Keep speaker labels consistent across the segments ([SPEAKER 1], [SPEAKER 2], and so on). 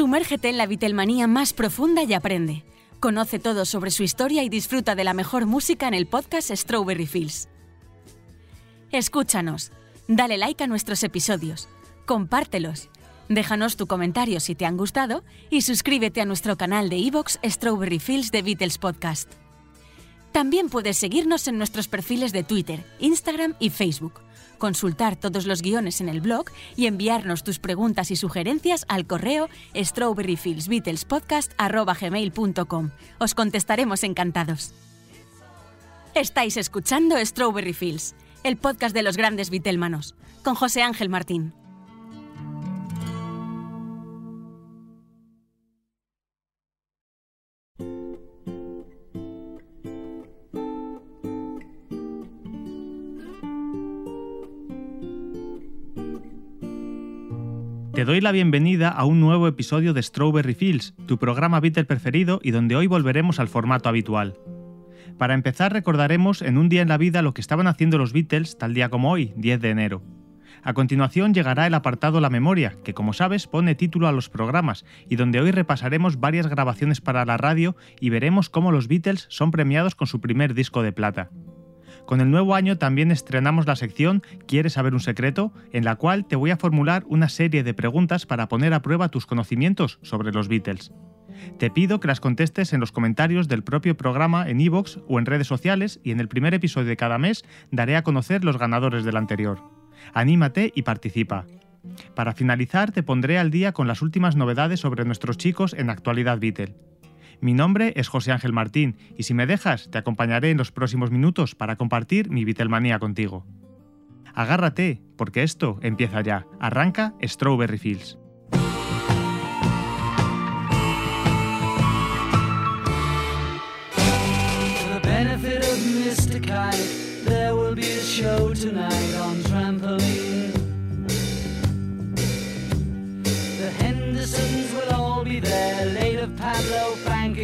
[SPEAKER 1] Sumérgete en la Beatlemanía más profunda y aprende. Conoce todo sobre su historia y disfruta de la mejor música en el podcast Strawberry Fields. Escúchanos, dale like a nuestros episodios, compártelos, déjanos tu comentario si te han gustado y suscríbete a nuestro canal de iVoox Strawberry Fields de Beatles Podcast. También puedes seguirnos en nuestros perfiles de Twitter, Instagram y Facebook consultar todos los guiones en el blog y enviarnos tus preguntas y sugerencias al correo strawberryfieldsbeatlespodcast.com. Os contestaremos encantados. Estáis escuchando Strawberry Fields, el podcast de los grandes Beatlemanos, con José Ángel Martín.
[SPEAKER 2] Te doy la bienvenida a un nuevo episodio de Strawberry Fields, tu programa Beatle preferido y donde hoy volveremos al formato habitual. Para empezar recordaremos en un día en la vida lo que estaban haciendo los Beatles tal día como hoy, 10 de enero. A continuación llegará el apartado La Memoria, que como sabes pone título a los programas y donde hoy repasaremos varias grabaciones para la radio y veremos cómo los Beatles son premiados con su primer disco de plata. Con el nuevo año también estrenamos la sección ¿Quieres saber un secreto? en la cual te voy a formular una serie de preguntas para poner a prueba tus conocimientos sobre los Beatles. Te pido que las contestes en los comentarios del propio programa en iVoox o en redes sociales y en el primer episodio de cada mes daré a conocer los ganadores del anterior. Anímate y participa. Para finalizar te pondré al día con las últimas novedades sobre nuestros chicos en actualidad Beatle. Mi nombre es José Ángel Martín y si me dejas te acompañaré en los próximos minutos para compartir mi Beatlemanía contigo. Agárrate, porque esto empieza ya. Arranca Strawberry Fields.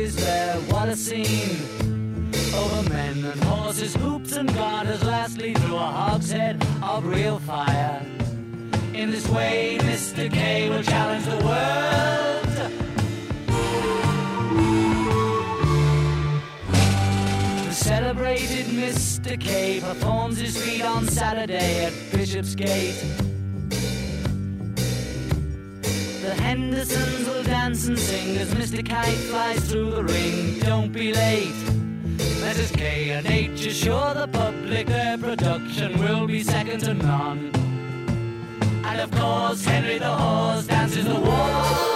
[SPEAKER 2] Is there. What a scene! Over men and horses, hoops and garters, lastly through a hogshead of real fire. In this way, Mr. K will challenge the world. The celebrated Mr. K performs his feat on Saturday at Bishopsgate. Hendersons will dance and sing as Mr. Kite flies through the ring. Don't be late. Mrs. K and H assure the public their production will be second to none. And of course, Henry the Horse dances the waltz.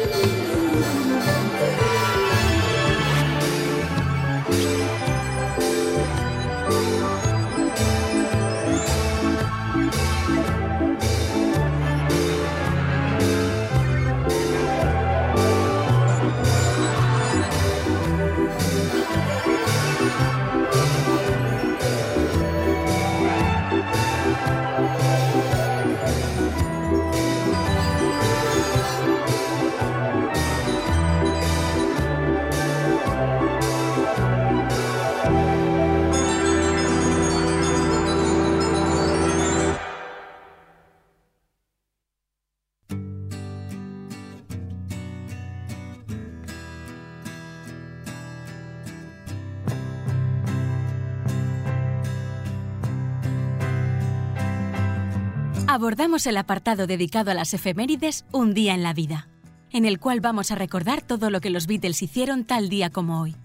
[SPEAKER 1] Abordamos el apartado dedicado a las efemérides Un día en la vida, en el cual vamos a recordar todo lo que los Beatles hicieron tal día como hoy.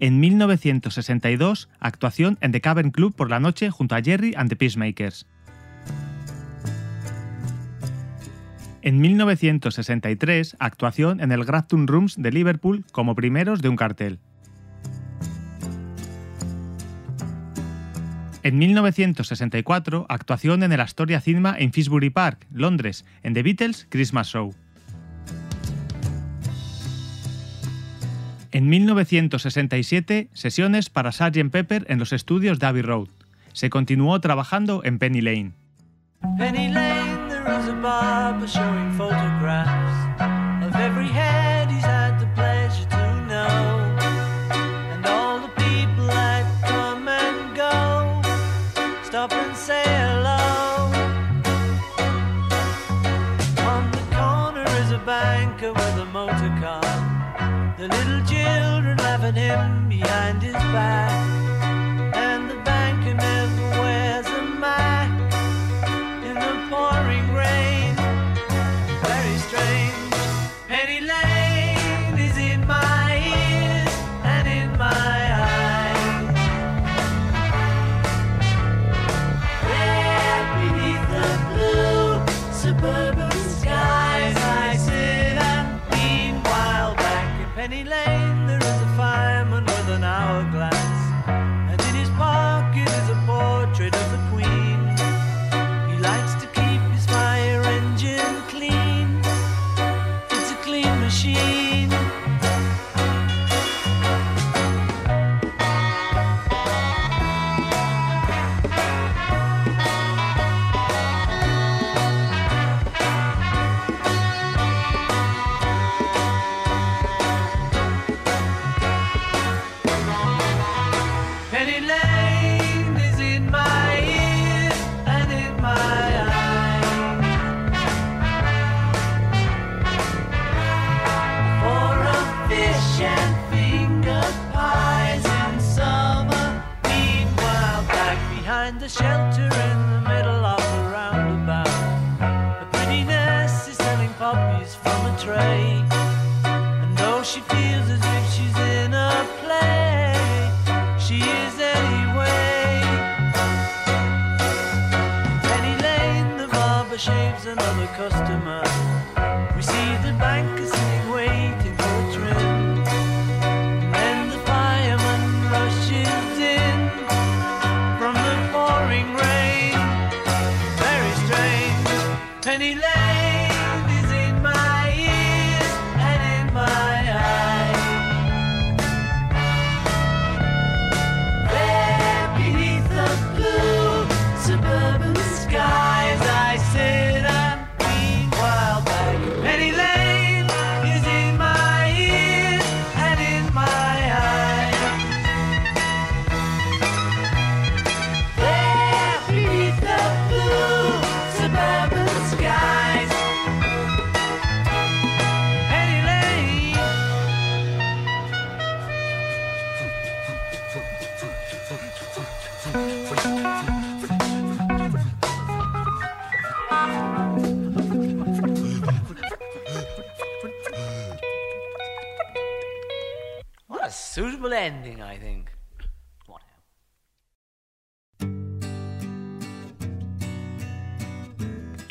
[SPEAKER 2] En 1962, actuación en The Cavern Club por la noche junto a Jerry and the Peacemakers. En 1963, actuación en el Grafton Rooms de Liverpool como primeros de un cartel. En 1964, actuación en el Astoria Cinema en Finsbury Park, Londres, en The Beatles Christmas Show. En 1967, sesiones para Sgt. Pepper en los estudios de Abbey Road. Se continuó trabajando en Penny Lane.
[SPEAKER 3] Penny Lane, showing photographs him behind his back.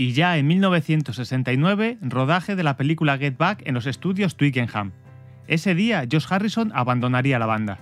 [SPEAKER 2] Y ya en 1969, rodaje de la película Get Back en los estudios Twickenham. Ese día, Josh Harrison abandonaría la banda.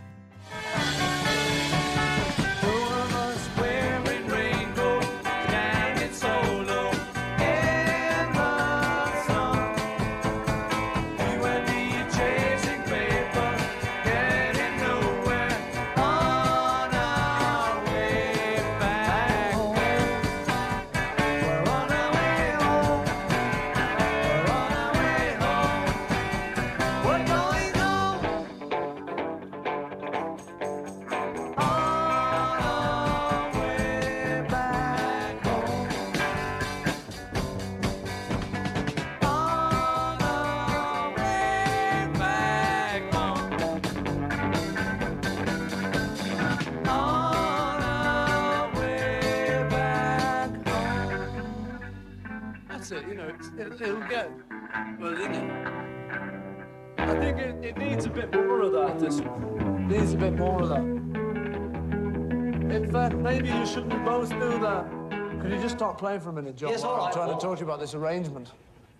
[SPEAKER 4] Could you just stop playing for a minute, John?
[SPEAKER 5] Yes, all
[SPEAKER 4] while I'm trying
[SPEAKER 5] Paul.
[SPEAKER 4] to talk to you about this arrangement.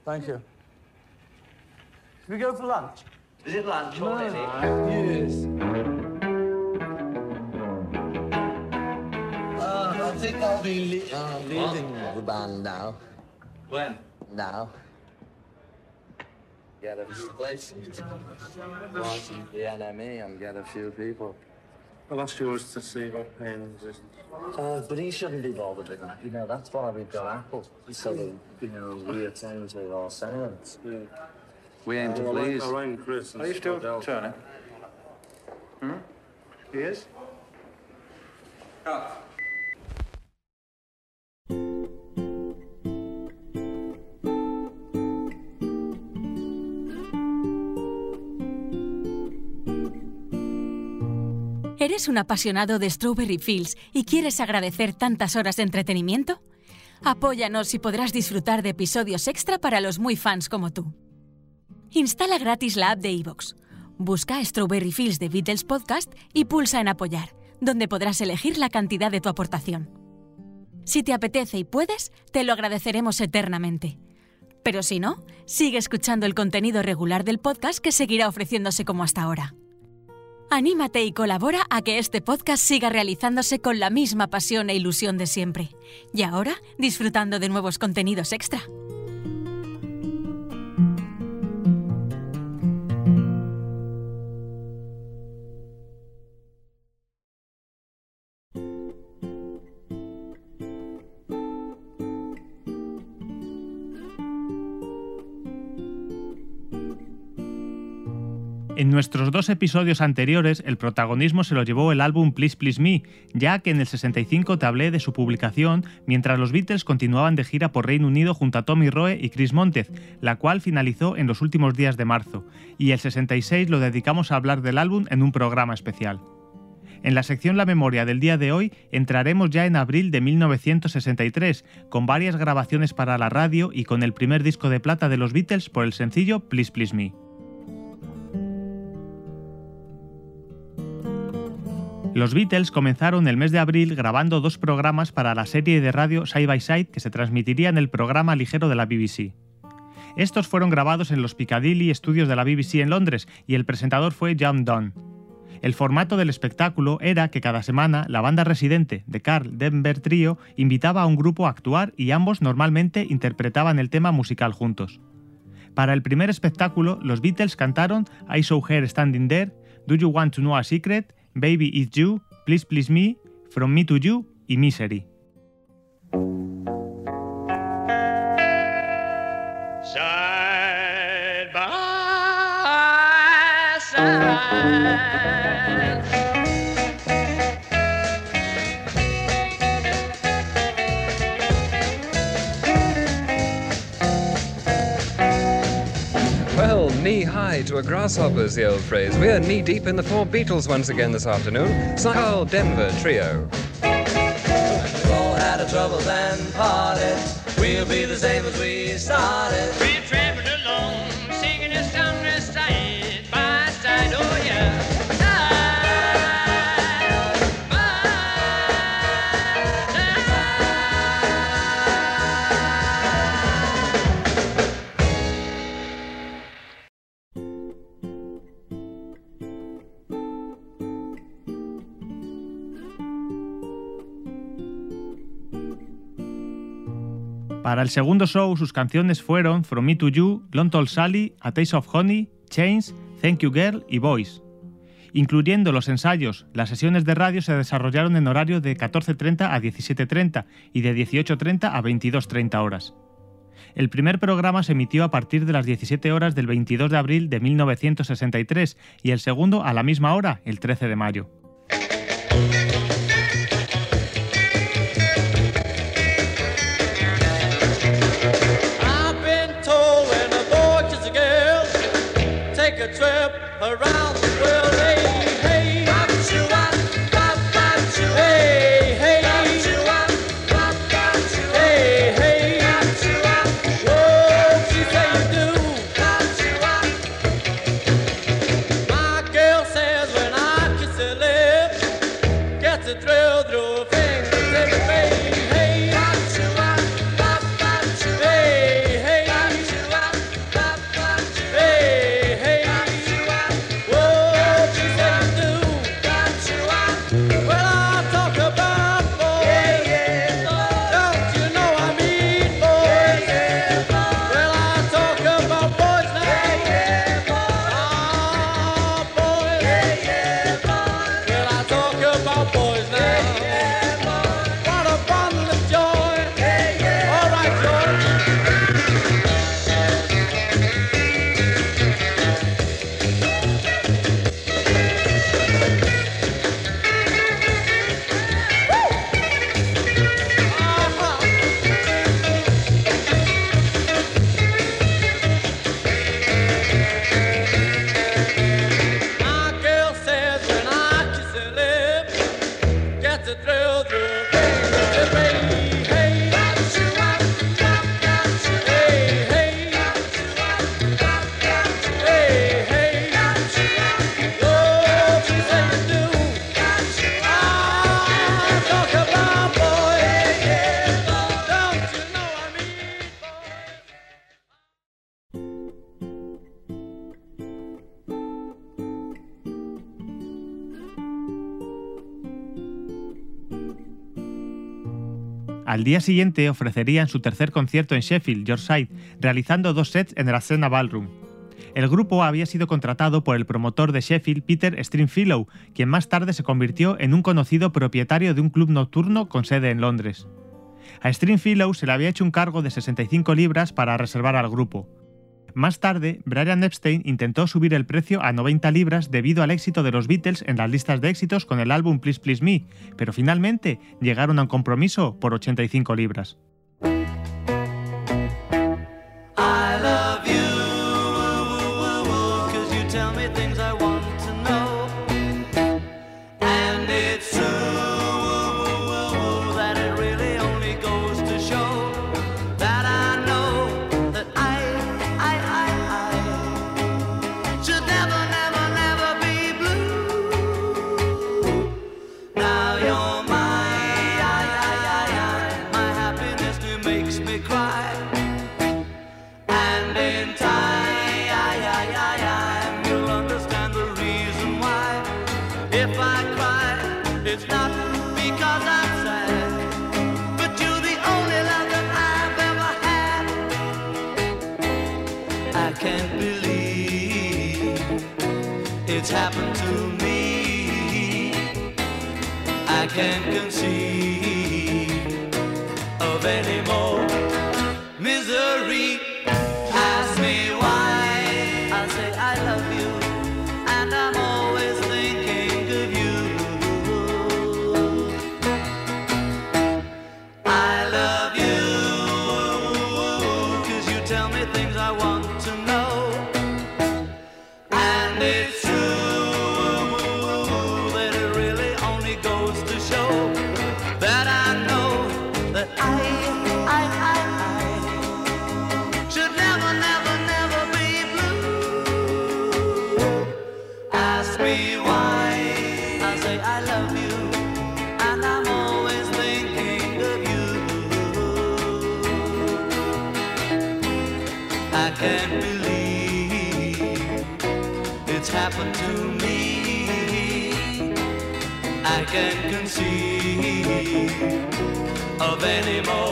[SPEAKER 4] Thank you. Should we go for lunch?
[SPEAKER 5] Is it lunch or already?
[SPEAKER 4] Yes.
[SPEAKER 5] Uh, I think I'll be le- uh, leaving the band now.
[SPEAKER 6] When?
[SPEAKER 5] Now. Get a few places. Watch the NME and get a few people.
[SPEAKER 7] Well, that's yours to see what pens is.
[SPEAKER 5] Uh, but he shouldn't be bothered with that. You know, that's why we've got Apple. So that, you know, we attend to our sounds.
[SPEAKER 6] We aim to
[SPEAKER 7] Well, I
[SPEAKER 6] please.
[SPEAKER 7] I rang Chris. and
[SPEAKER 6] Are you still
[SPEAKER 7] Adele.
[SPEAKER 6] turning? Hmm? He is?
[SPEAKER 1] ¿Eres un apasionado de Strawberry Fields y quieres agradecer tantas horas de entretenimiento? Apóyanos y podrás disfrutar de episodios extra para los muy fans como tú. Instala gratis la app de iVoox. Busca Strawberry Fields de Beatles Podcast y pulsa en Apoyar, donde podrás elegir la cantidad de tu aportación. Si te apetece y puedes, te lo agradeceremos eternamente. Pero si no, sigue escuchando el contenido regular del podcast que seguirá ofreciéndose como hasta ahora. Anímate y colabora a que este podcast siga realizándose con la misma pasión e ilusión de siempre. Y ahora, disfrutando de nuevos contenidos extra.
[SPEAKER 2] En nuestros dos episodios anteriores, el protagonismo se lo llevó el álbum Please Please Me, ya que en el 65 te hablé de su publicación mientras los Beatles continuaban de gira por Reino Unido junto a Tommy Roe y Chris Montez, la cual finalizó en los últimos días de marzo, y el 66 lo dedicamos a hablar del álbum en un programa especial. En la sección La Memoria del día de hoy entraremos ya en abril de 1963, con varias grabaciones para la radio y con el primer disco de plata de los Beatles por el sencillo Please Please Me. Los Beatles comenzaron el mes de abril grabando dos programas para la serie de radio Side by Side que se transmitiría en el programa ligero de la BBC. Estos fueron grabados en los Piccadilly Studios de la BBC en Londres y el presentador fue John Donne. El formato del espectáculo era que cada semana la banda residente de Carl Denver Trio invitaba a un grupo a actuar y ambos normalmente interpretaban el tema musical juntos. Para el primer espectáculo, los Beatles cantaron I Saw Her Standing There, Do You Want to Know a Secret, Baby It's You, Please Please Me, From Me to You y Misery.
[SPEAKER 6] Side by side.
[SPEAKER 8] To a grasshopper's the old phrase. We're knee deep in the four Beatles once again this afternoon. Carl Denver Trio.
[SPEAKER 5] We've all had a trouble and parted. We'll be the same as we started.
[SPEAKER 6] We're traveling
[SPEAKER 2] Para el segundo show, sus canciones fueron From Me to You, Long Tall Sally, A Taste of Honey, Chains, Thank You Girl y Boys. Incluyendo los ensayos, las sesiones de radio se desarrollaron en horario de 14.30 a 17.30 y de 18.30 a 22.30 horas. El primer programa se emitió a partir de las 17 horas del 22 de abril de 1963 y el segundo a la misma hora, el 13 de mayo. Al día siguiente ofrecerían su tercer concierto en Sheffield, Yorkshire, realizando dos sets en el Asena Ballroom. El grupo había sido contratado por el promotor de Sheffield, Peter Stringfellow, quien más tarde se convirtió en un conocido propietario de un club nocturno con sede en Londres. A Stringfellow se le había hecho un cargo de 65 libras para reservar al grupo. Más tarde, Brian Epstein intentó subir el precio a 90 libras debido al éxito de los Beatles en las listas de éxitos con el álbum Please Please Me, pero finalmente llegaron a un compromiso por 85 libras.
[SPEAKER 3] Cry. And in time, you'll understand the reason why. If I cry, it's not because I'm sad, but you're the only love that I've ever had. I can't believe it's happened to me. I can't conceive of any more I can't conceive of any more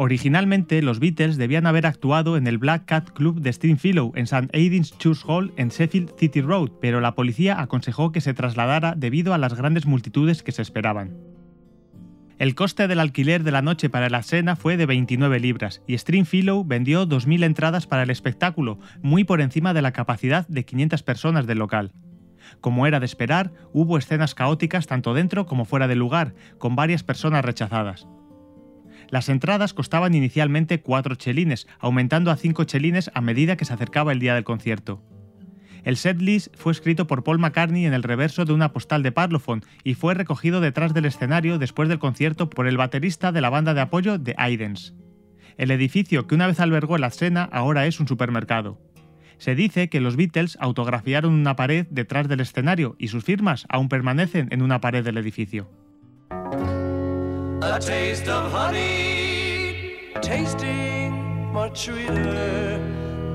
[SPEAKER 2] Originalmente, los Beatles debían haber actuado en el Black Cat Club de Stringfellow en St. Aidan's Church Hall en Sheffield City Road, pero la policía aconsejó que se trasladara debido a las grandes multitudes que se esperaban. El coste del alquiler de la noche para la escena fue de 29 libras y Stringfellow vendió 2.000 entradas para el espectáculo, muy por encima de la capacidad de 500 personas del local. Como era de esperar, hubo escenas caóticas tanto dentro como fuera del lugar, con varias personas rechazadas. Las entradas costaban inicialmente 4 chelines, aumentando a 5 chelines a medida que se acercaba el día del concierto. El setlist fue escrito por Paul McCartney en el reverso de una postal de Parlophone y fue recogido detrás del escenario después del concierto por el baterista de la banda de apoyo The Aidens. El edificio que una vez albergó la escena ahora es un supermercado. Se dice que los Beatles autografiaron una pared detrás del escenario y sus firmas aún permanecen en una pared del edificio.
[SPEAKER 3] A taste of honey, tasting much sweeter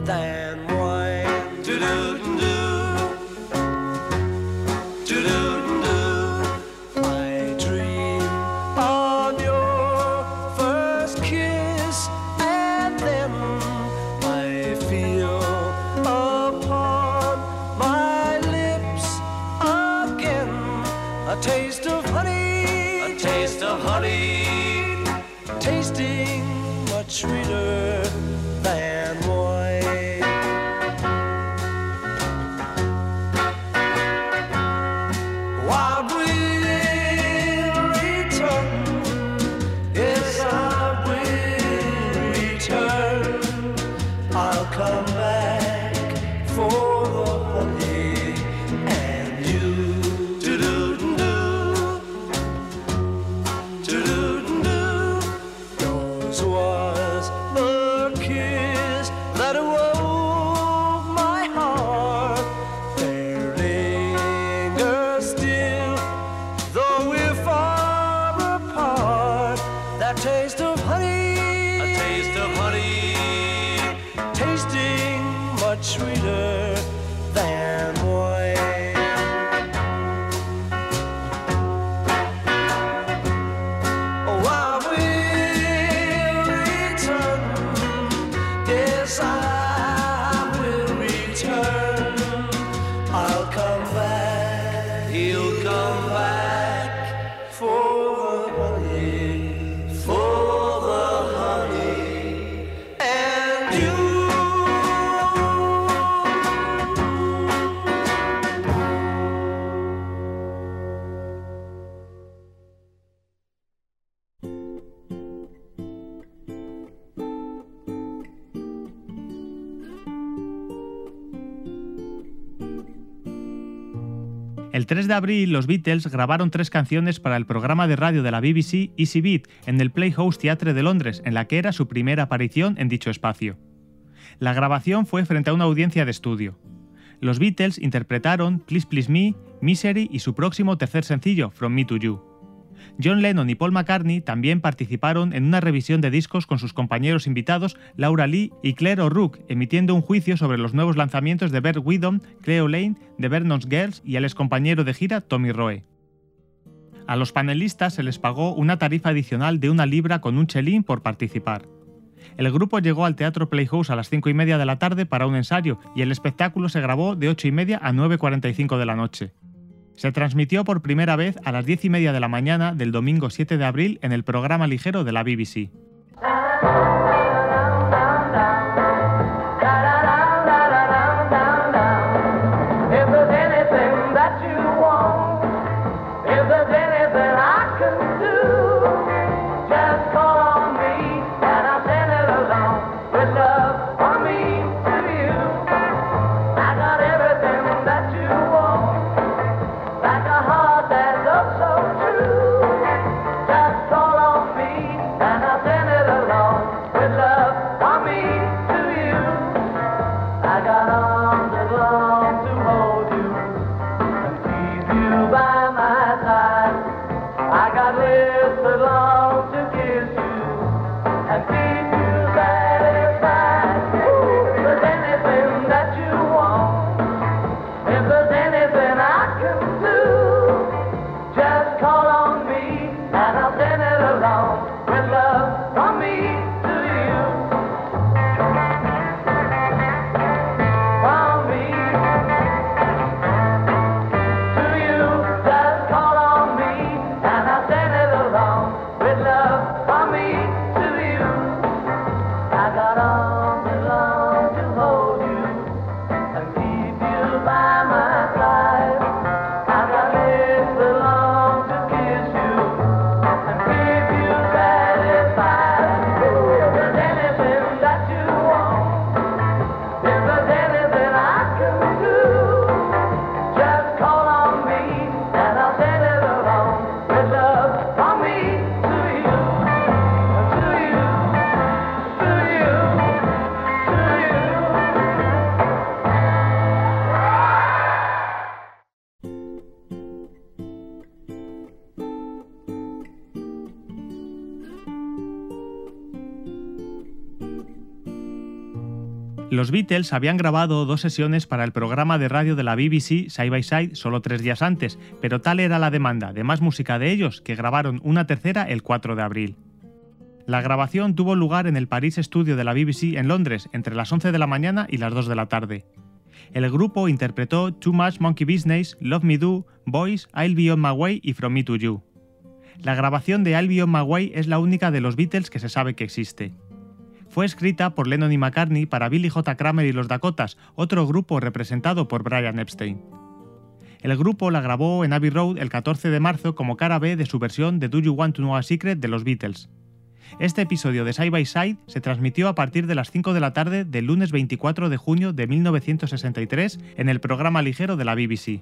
[SPEAKER 3] than wine. Do-do-do-do. Do-do-do-do.
[SPEAKER 2] De abril, los Beatles grabaron tres canciones para el programa de radio de la BBC Easy Beat en el Playhouse Theatre de Londres, en la que era su primera aparición en dicho espacio. La grabación fue frente a una audiencia de estudio. Los Beatles interpretaron Please Please Me, Misery y su próximo tercer sencillo, From Me to You. John Lennon y Paul McCartney también participaron en una revisión de discos con sus compañeros invitados Laura Lee y Claire O'Rourke, emitiendo un juicio sobre los nuevos lanzamientos de Bert Widom, Cleo Lane, The Vernon's Girls y al excompañero de gira Tommy Roe. A los panelistas se les pagó una tarifa adicional de una libra con un chelín por participar. El grupo llegó al Teatro Playhouse a las 5 y media de la tarde para un ensayo y el espectáculo se grabó de 8 y media a 9.45 de la noche. Se transmitió por primera vez a las 10 y media de la mañana del domingo 7 de abril en el programa ligero de la BBC. Beatles habían grabado dos sesiones para el programa de radio de la BBC Side by Side solo tres días antes, pero tal era la demanda de más música de ellos que grabaron una tercera el 4 de abril. La grabación tuvo lugar en el Paris Studio de la BBC en Londres entre las 11 de la mañana y las 2 de la tarde. El grupo interpretó Too Much Monkey Business, Love Me Do, Boys, I'll Be On My Way y From Me to You. La grabación de I'll Be On My Way es la única de los Beatles que se sabe que existe. Fue escrita por Lennon y McCartney para Billy J. Kramer y los Dakotas, otro grupo representado por Brian Epstein. El grupo la grabó en Abbey Road el 14 de marzo como cara B de su versión de Do You Want to Know a Secret de los Beatles. Este episodio de Side by Side se transmitió a partir de las 5 de la tarde del lunes 24 de junio de 1963 en el programa ligero de la BBC.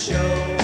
[SPEAKER 3] Show.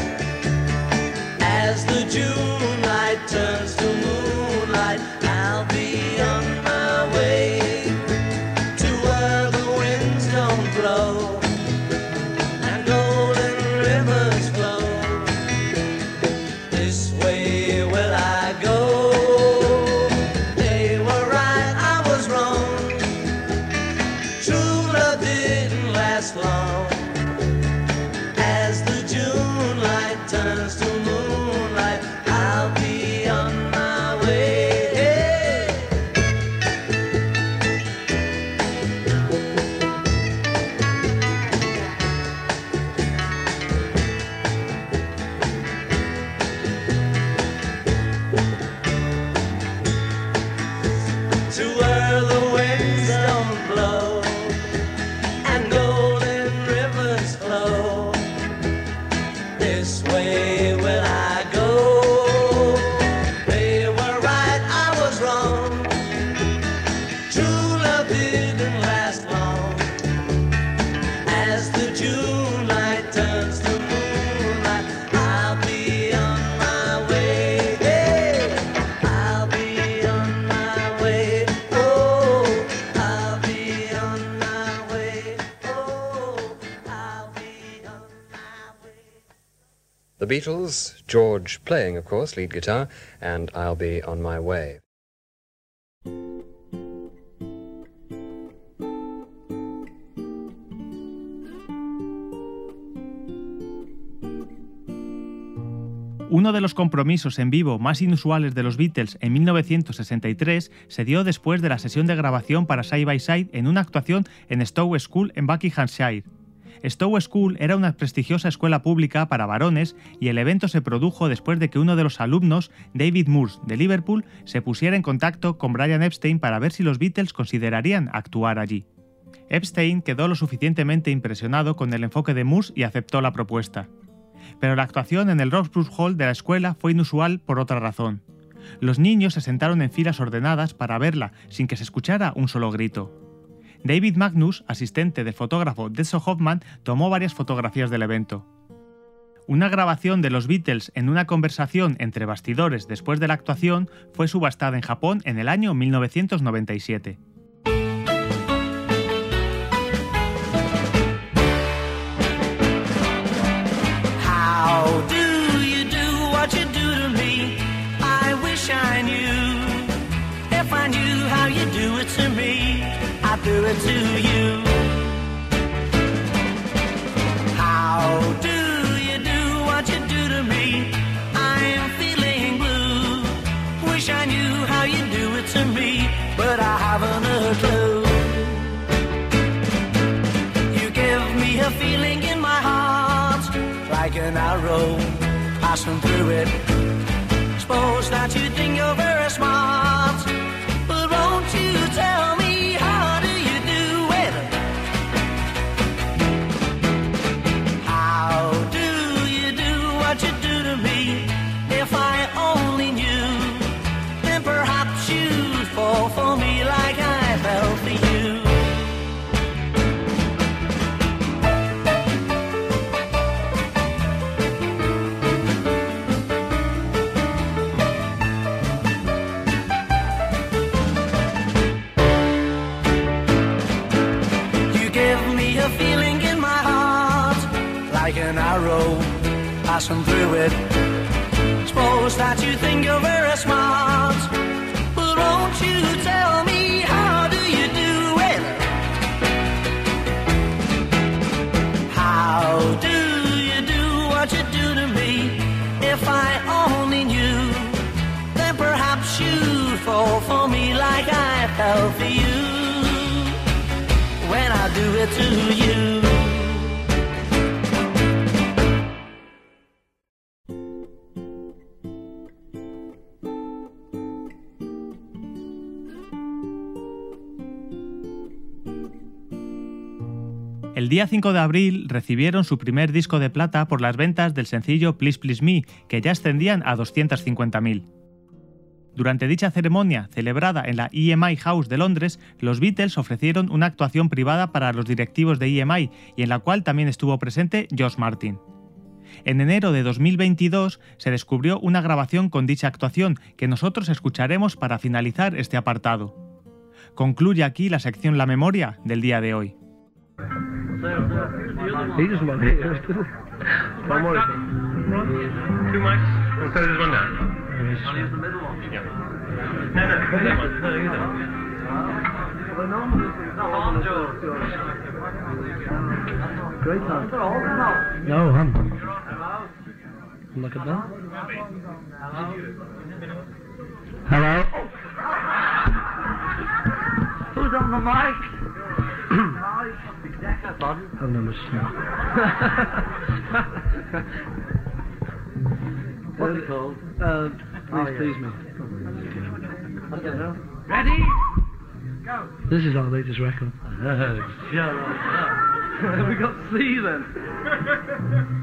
[SPEAKER 8] Beatles, George playing, of course, lead guitar, and I'll be on my way.
[SPEAKER 2] Uno de los compromisos en vivo más inusuales de los Beatles en 1963 se dio después de la sesión de grabación para Side by Side en una actuación en Stowe School en Buckinghamshire. Stowe School era una prestigiosa escuela pública para varones y el evento se produjo después de que uno de los alumnos, David Moores, de Liverpool, se pusiera en contacto con Brian Epstein para ver si los Beatles considerarían actuar allí. Epstein quedó lo suficientemente impresionado con el enfoque de Moores y aceptó la propuesta. Pero la actuación en el Roxburgh Hall de la escuela fue inusual por otra razón. Los niños se sentaron en filas ordenadas para verla sin que se escuchara un solo grito. David Magnus, asistente del fotógrafo Deso Hoffman, tomó varias fotografías del evento. Una grabación de los Beatles en una conversación entre bastidores después de la actuación fue subastada en Japón en el año 1997.
[SPEAKER 9] It to you. How do you do what you do to me? I'm feeling blue. Wish I knew how you do it to me, but I haven't a clue. You give me a feeling in my heart, like an arrow passing through it. Suppose that you think you're very smart, passing through it. Suppose that you think you're very smart, but won't you tell me how do you do it? How do you do what you do to me? If I only knew, then perhaps you'd fall for me like I fell for you when I do it to you.
[SPEAKER 2] Día 5 de abril recibieron su primer disco de plata por las ventas del sencillo Please Please Me, que ya ascendían a 250.000. Durante dicha ceremonia, celebrada en la EMI House de Londres, los Beatles ofrecieron una actuación privada para los directivos de EMI y en la cual también estuvo presente George Martin. En enero de 2022 se descubrió una grabación con dicha actuación que nosotros escucharemos para finalizar este apartado. Concluye aquí la sección La Memoria del día de hoy.
[SPEAKER 10] He doesn't want it. One more. Two mics. So there's one down. I'll use the middle one. Yeah. No, no, that one. No, you don't. Great time. No, I'm. Look at that. Hello. Who's on the mic? I'll never stop. What's it called? Uh, please, oh, yeah. please me. Ready? Go. This is our latest record. Shut up. Have we got C then?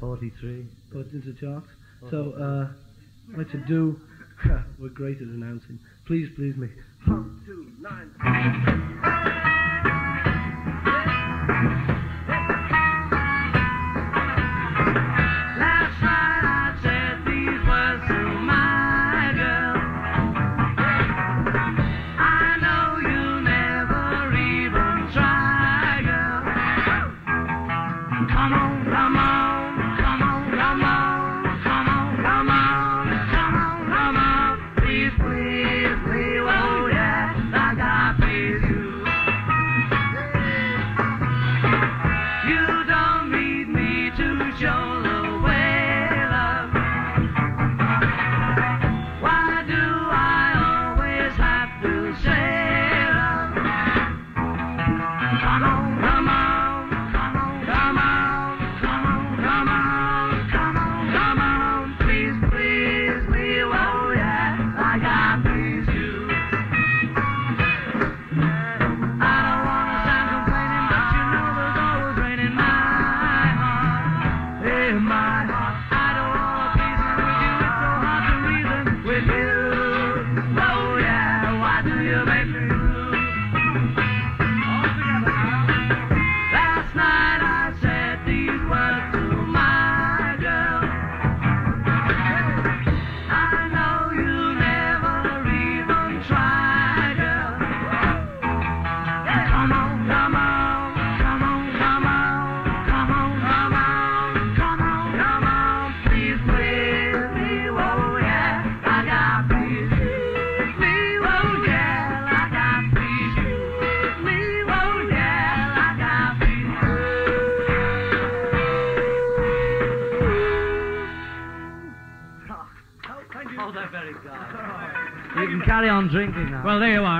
[SPEAKER 5] 43
[SPEAKER 10] put into charts. So, uh, what to do? We're great at announcing. Please, please me. One, two, nine.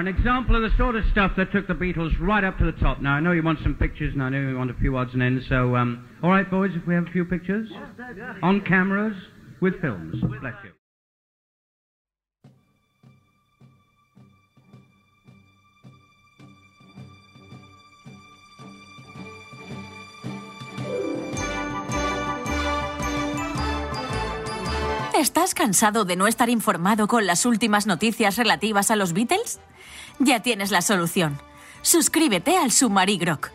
[SPEAKER 11] an example of the sort of stuff that took the Beatles right up to the top. Now, I know you want some pictures, and I know you want a few odds and ends, so, um, all right, boys, if we have a few pictures? Yes. On cameras, with films. With Bless you.
[SPEAKER 1] ¿Estás cansado de no estar informado con las últimas noticias relativas a los Beatles? Ya tienes la solución. Suscríbete al Sumarigroc.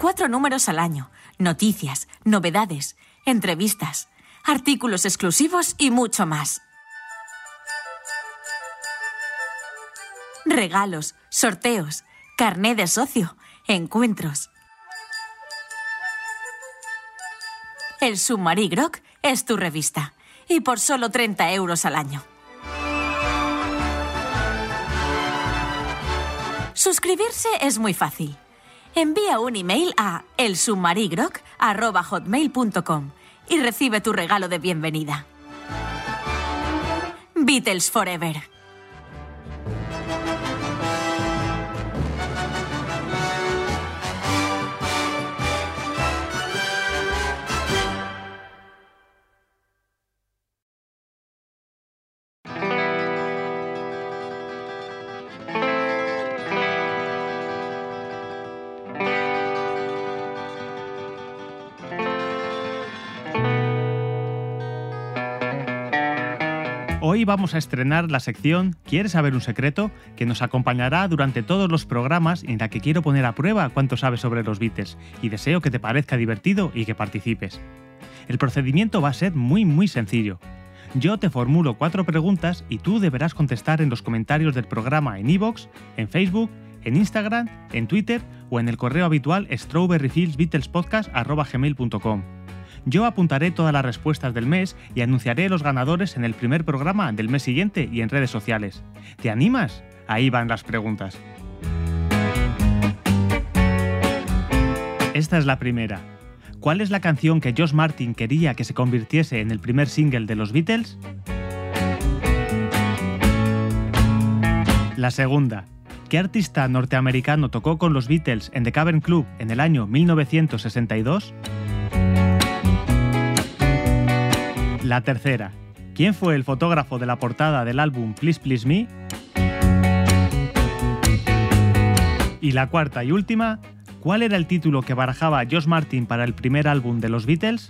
[SPEAKER 1] Cuatro números al año, noticias, novedades, entrevistas, artículos exclusivos y mucho más. Regalos, sorteos, carné de socio, encuentros. El Submarigrock es tu revista y por solo 30 euros al año. Suscribirse es muy fácil. Envía un email a elsubmarigrok.hotmail.com y recibe tu regalo de bienvenida. Beatles Forever.
[SPEAKER 2] Vamos a estrenar la sección ¿Quieres saber un secreto? que nos acompañará durante todos los programas en la que quiero poner a prueba cuánto sabes sobre los Beatles y deseo que te parezca divertido y que participes. El procedimiento va a ser muy muy sencillo. Yo te formulo cuatro preguntas y tú deberás contestar en los comentarios del programa en iVoox, en Facebook, en Instagram, en Twitter o en el correo habitual strawberryfieldsbeatlespodcast.gmail.com. Yo apuntaré todas las respuestas del mes y anunciaré los ganadores en el primer programa del mes siguiente y en redes sociales. ¿Te animas? Ahí van las preguntas. Esta es la primera. ¿Cuál es la canción que Josh Martin quería que se convirtiese en el primer single de los Beatles? La segunda. ¿Qué artista norteamericano tocó con los Beatles en The Cavern Club en el año 1962? La tercera. ¿Quién fue el fotógrafo de la portada del álbum Please Please Me? Y la cuarta y última. ¿Cuál era el título que barajaba Josh Martin para el primer álbum de los Beatles?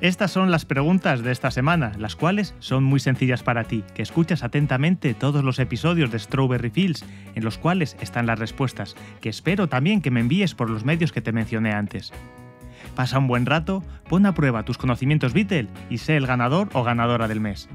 [SPEAKER 2] Estas son las preguntas de esta semana, las cuales son muy sencillas para ti, que escuchas atentamente todos los episodios de Strawberry Fields, en los cuales están las respuestas, que espero también que me envíes por los medios que te mencioné antes. Pasa un buen rato, pon a prueba tus conocimientos Beatle y sé el ganador o ganadora del mes.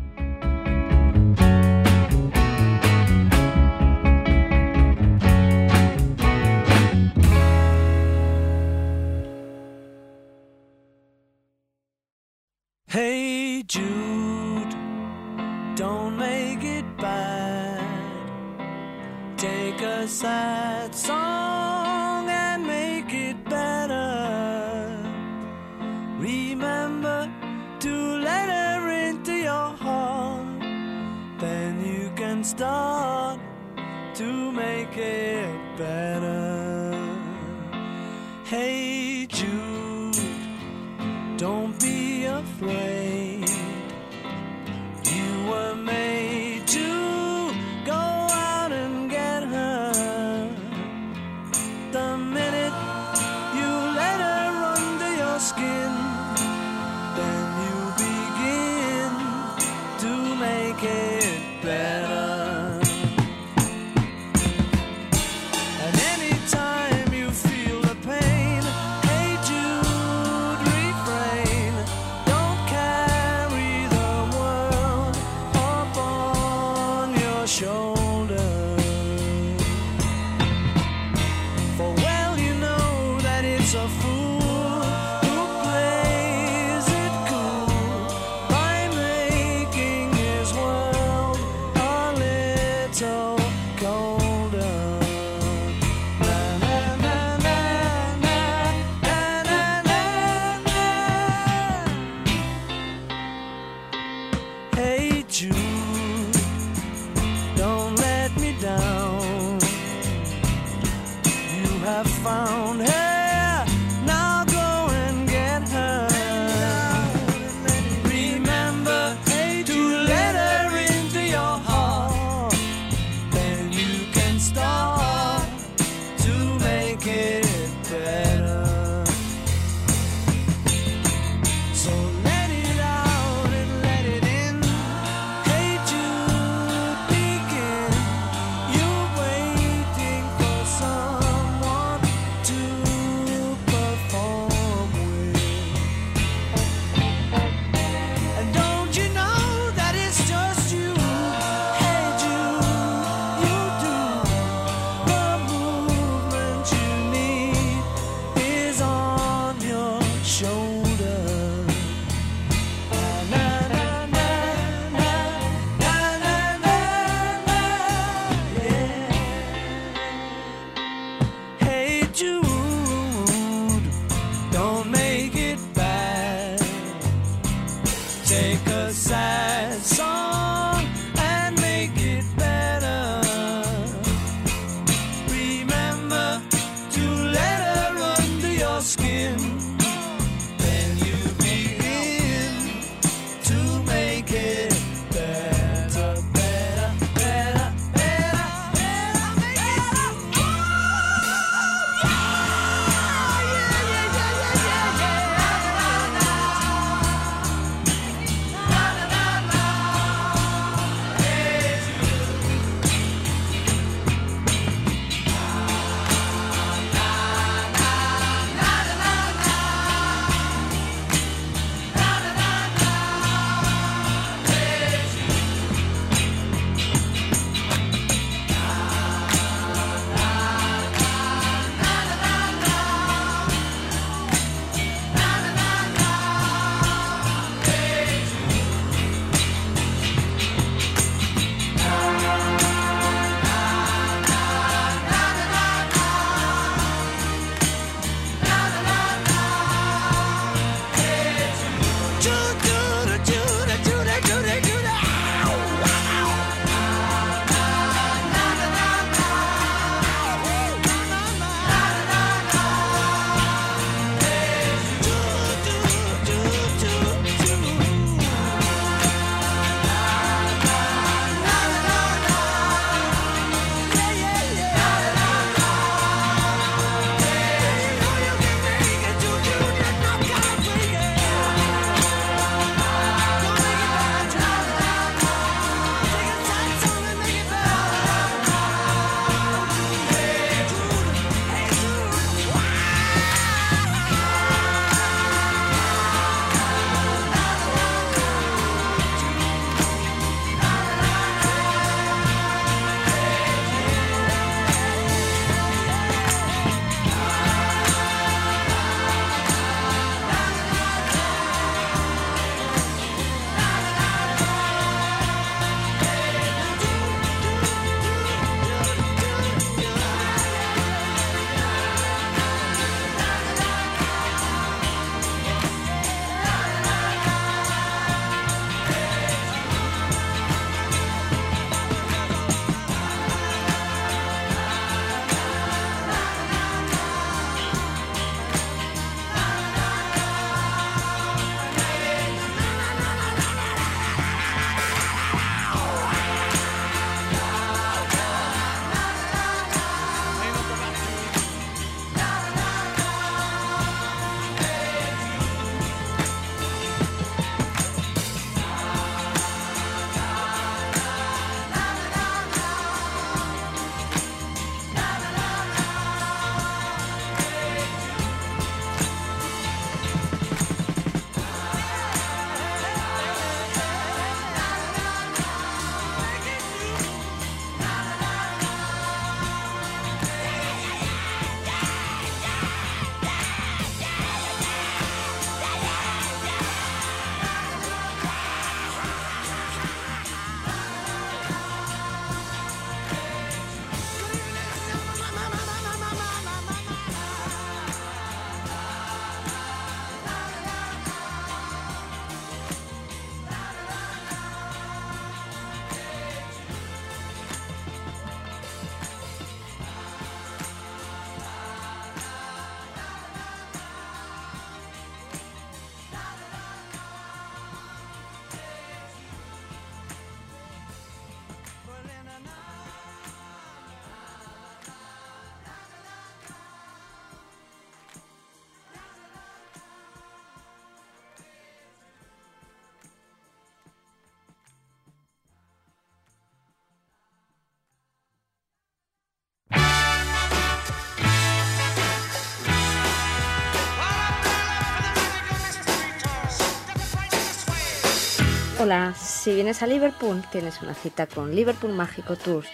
[SPEAKER 12] Hola, si vienes a Liverpool, tienes una cita con Liverpool Mágico Tours.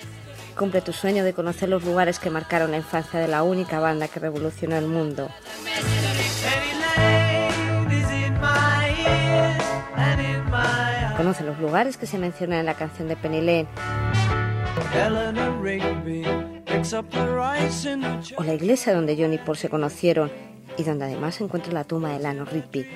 [SPEAKER 12] Cumple tu sueño de conocer los lugares que marcaron la infancia de la única banda que revolucionó el mundo. Conoce los lugares que se mencionan en la canción de Penny Lane o la iglesia donde John y Paul se conocieron y donde además se encuentra la tumba de Lano Rigby.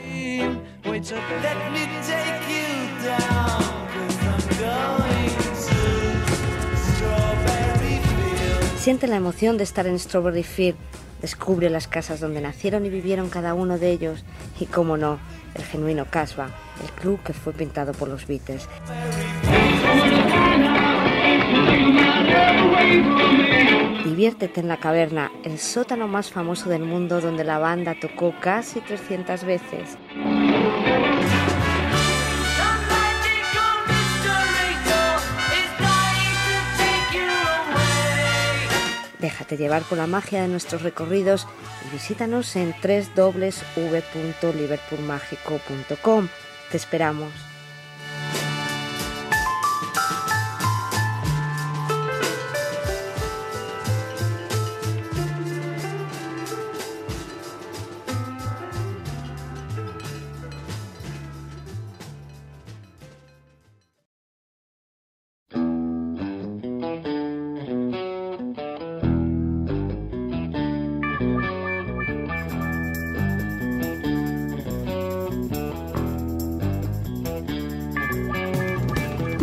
[SPEAKER 12] Siente la emoción de estar en Strawberry Field, descubre las casas donde nacieron y vivieron cada uno de ellos y, como no, el genuino Casbah, el club que fue pintado por los Beatles. Diviértete en la caverna, el sótano más famoso del mundo donde la banda tocó casi 300 veces. Déjate llevar por la magia de nuestros recorridos y visítanos en www.liverpoolmágico.com. Te esperamos.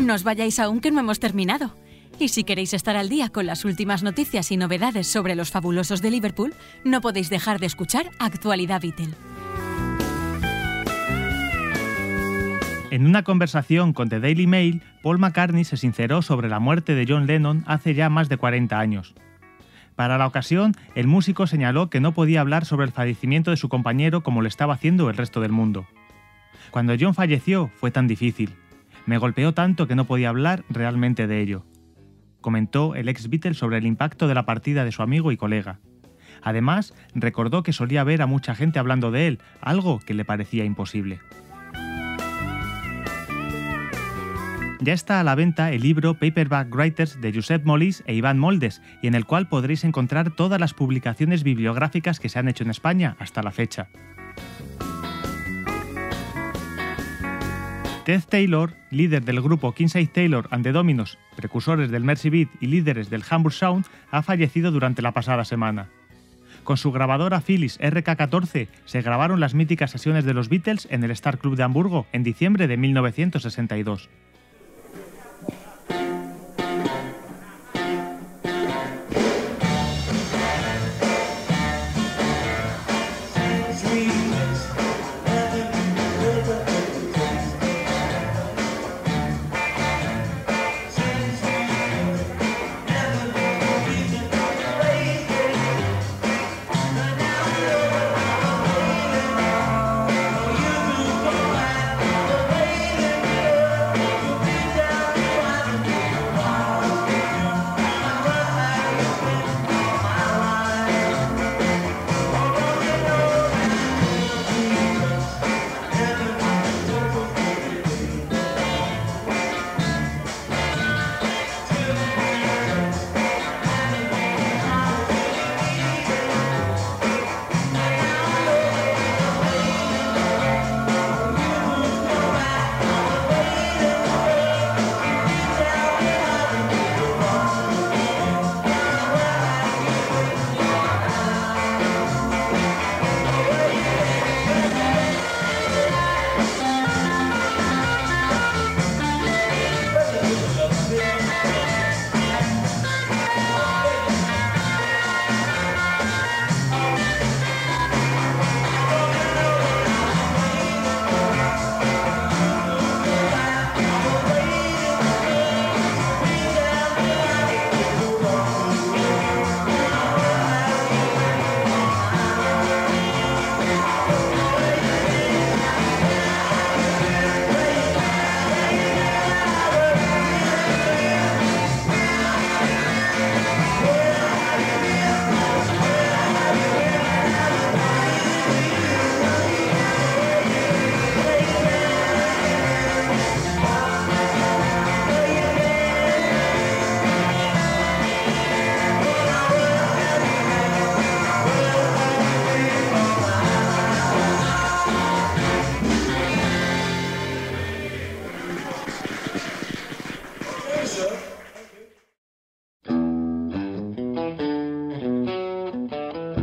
[SPEAKER 1] No os vayáis aún que no hemos terminado. Y si queréis estar al día con las últimas noticias y novedades sobre los fabulosos de Liverpool, no podéis dejar de escuchar Actualidad Beatle.
[SPEAKER 2] En una conversación con The Daily Mail, Paul McCartney se sinceró sobre la muerte de John Lennon hace ya más de 40 años. Para la ocasión, el músico señaló que no podía hablar sobre el fallecimiento de su compañero como lo estaba haciendo el resto del mundo. Cuando John falleció fue tan difícil. Me golpeó tanto que no podía hablar realmente de ello. Comentó el ex Beatle sobre el impacto de la partida de su amigo y colega. Además, recordó que solía ver a mucha gente hablando de él, algo que le parecía imposible. Ya está a la venta el libro Paperback Writers de Josep Molís e Iván Moldes, y en el cual podréis encontrar todas las publicaciones bibliográficas que se han hecho en España hasta la fecha. Ted Taylor, líder del grupo Kinsey Taylor and the Dominos, precursores del Mercy Beat y líderes del Hamburg Sound, ha fallecido durante la pasada semana. Con su grabadora Philips RK14 se grabaron las míticas sesiones de los Beatles en el Star Club de Hamburgo en diciembre de 1962.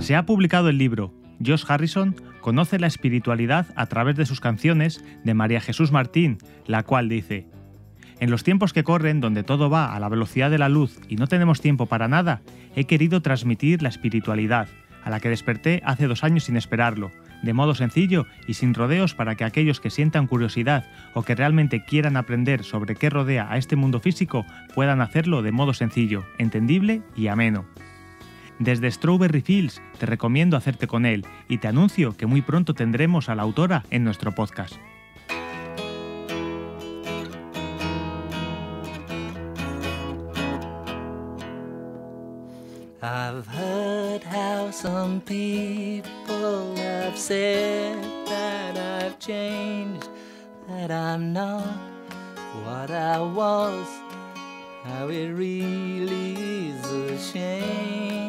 [SPEAKER 2] Se ha publicado el libro Josh Harrison conoce la espiritualidad a través de sus canciones de María Jesús Martín, la cual dice, En los tiempos que corren, donde todo va a la velocidad de la luz y no tenemos tiempo para nada, he querido transmitir la espiritualidad, a la que desperté hace dos años sin esperarlo, de modo sencillo y sin rodeos para que aquellos que sientan curiosidad o que realmente quieran aprender sobre qué rodea a este mundo físico puedan hacerlo de modo sencillo, entendible y ameno. Desde Strawberry Fields te recomiendo hacerte con él y te anuncio que muy pronto tendremos a la autora en nuestro podcast.
[SPEAKER 9] I was, really shame.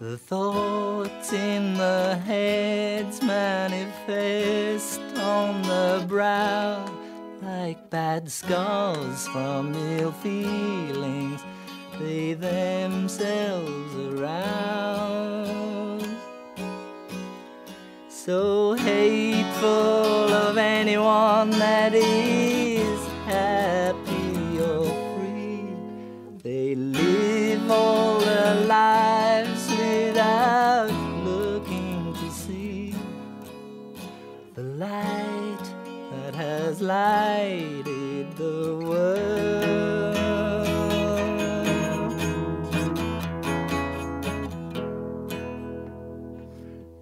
[SPEAKER 9] The thoughts in the heads manifest on the brow like bad scars from ill feelings they themselves arouse. So hateful of anyone that is lighted the world.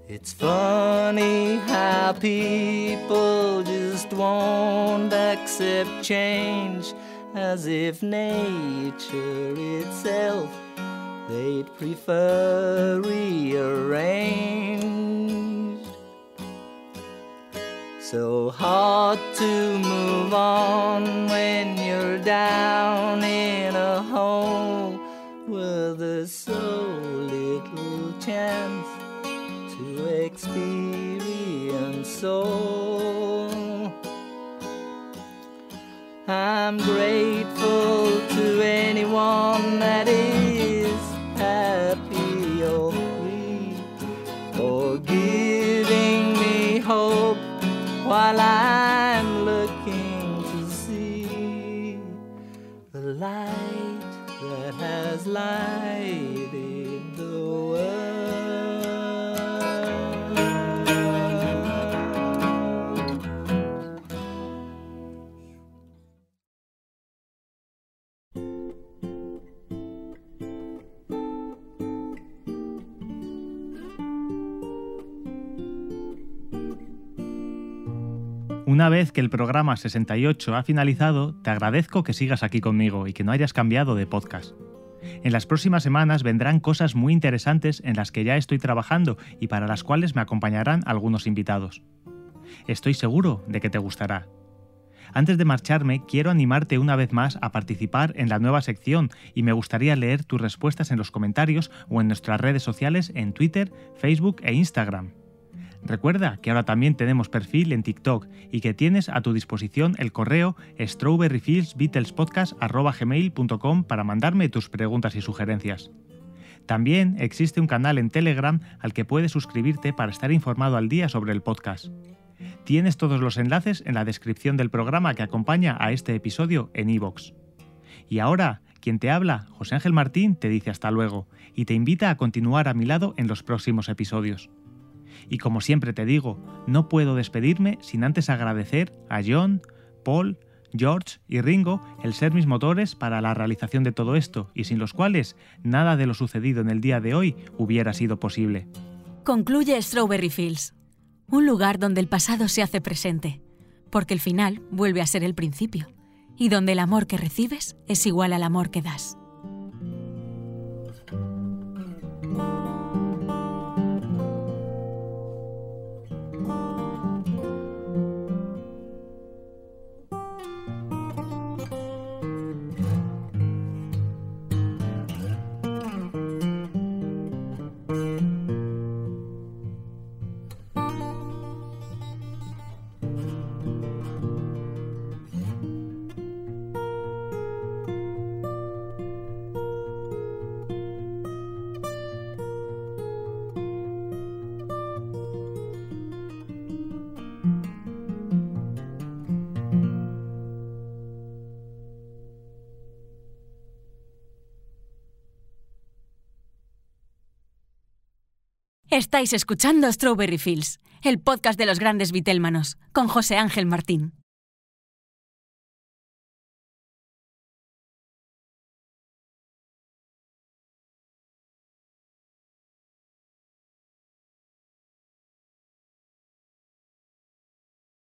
[SPEAKER 9] It's funny how people just won't accept change as if nature itself they'd prefer rearranged. So hard to move on when you're down in a hole with a so little chance to experience soul. I'm grateful has lighted the world.
[SPEAKER 2] Una vez que el programa 68 ha finalizado, te agradezco que sigas aquí conmigo y que no hayas cambiado de podcast. En las próximas semanas vendrán cosas muy interesantes en las que ya estoy trabajando y para las cuales me acompañarán algunos invitados. Estoy seguro de que te gustará. Antes de marcharme, quiero animarte una vez más a participar en la nueva sección y me gustaría leer tus respuestas en los comentarios o en nuestras redes sociales en Twitter, Facebook e Instagram. Recuerda que ahora también tenemos perfil en TikTok y que tienes a tu disposición el correo strawberryfieldsbeatlespodcast.gmail.com para mandarme tus preguntas y sugerencias. También existe un canal en Telegram al que puedes suscribirte para estar informado al día sobre el podcast. Tienes todos los enlaces en la descripción del programa que acompaña a este episodio en iVoox. Y ahora, quien te habla, José Ángel Martín, te dice hasta luego y te invita a continuar a mi lado en los próximos episodios. Y como siempre te digo, no puedo despedirme sin antes agradecer a John, Paul, George y Ringo el ser mis motores para la realización de todo esto y sin los cuales nada de lo sucedido en el día de hoy hubiera sido posible.
[SPEAKER 1] Concluye Strawberry Fields, un lugar donde el pasado se hace presente, porque el final vuelve a ser el principio, y donde el amor que recibes es igual al amor que das. Estáis escuchando Strawberry Fields, el podcast de los grandes Vitelmanos, con José Ángel Martín.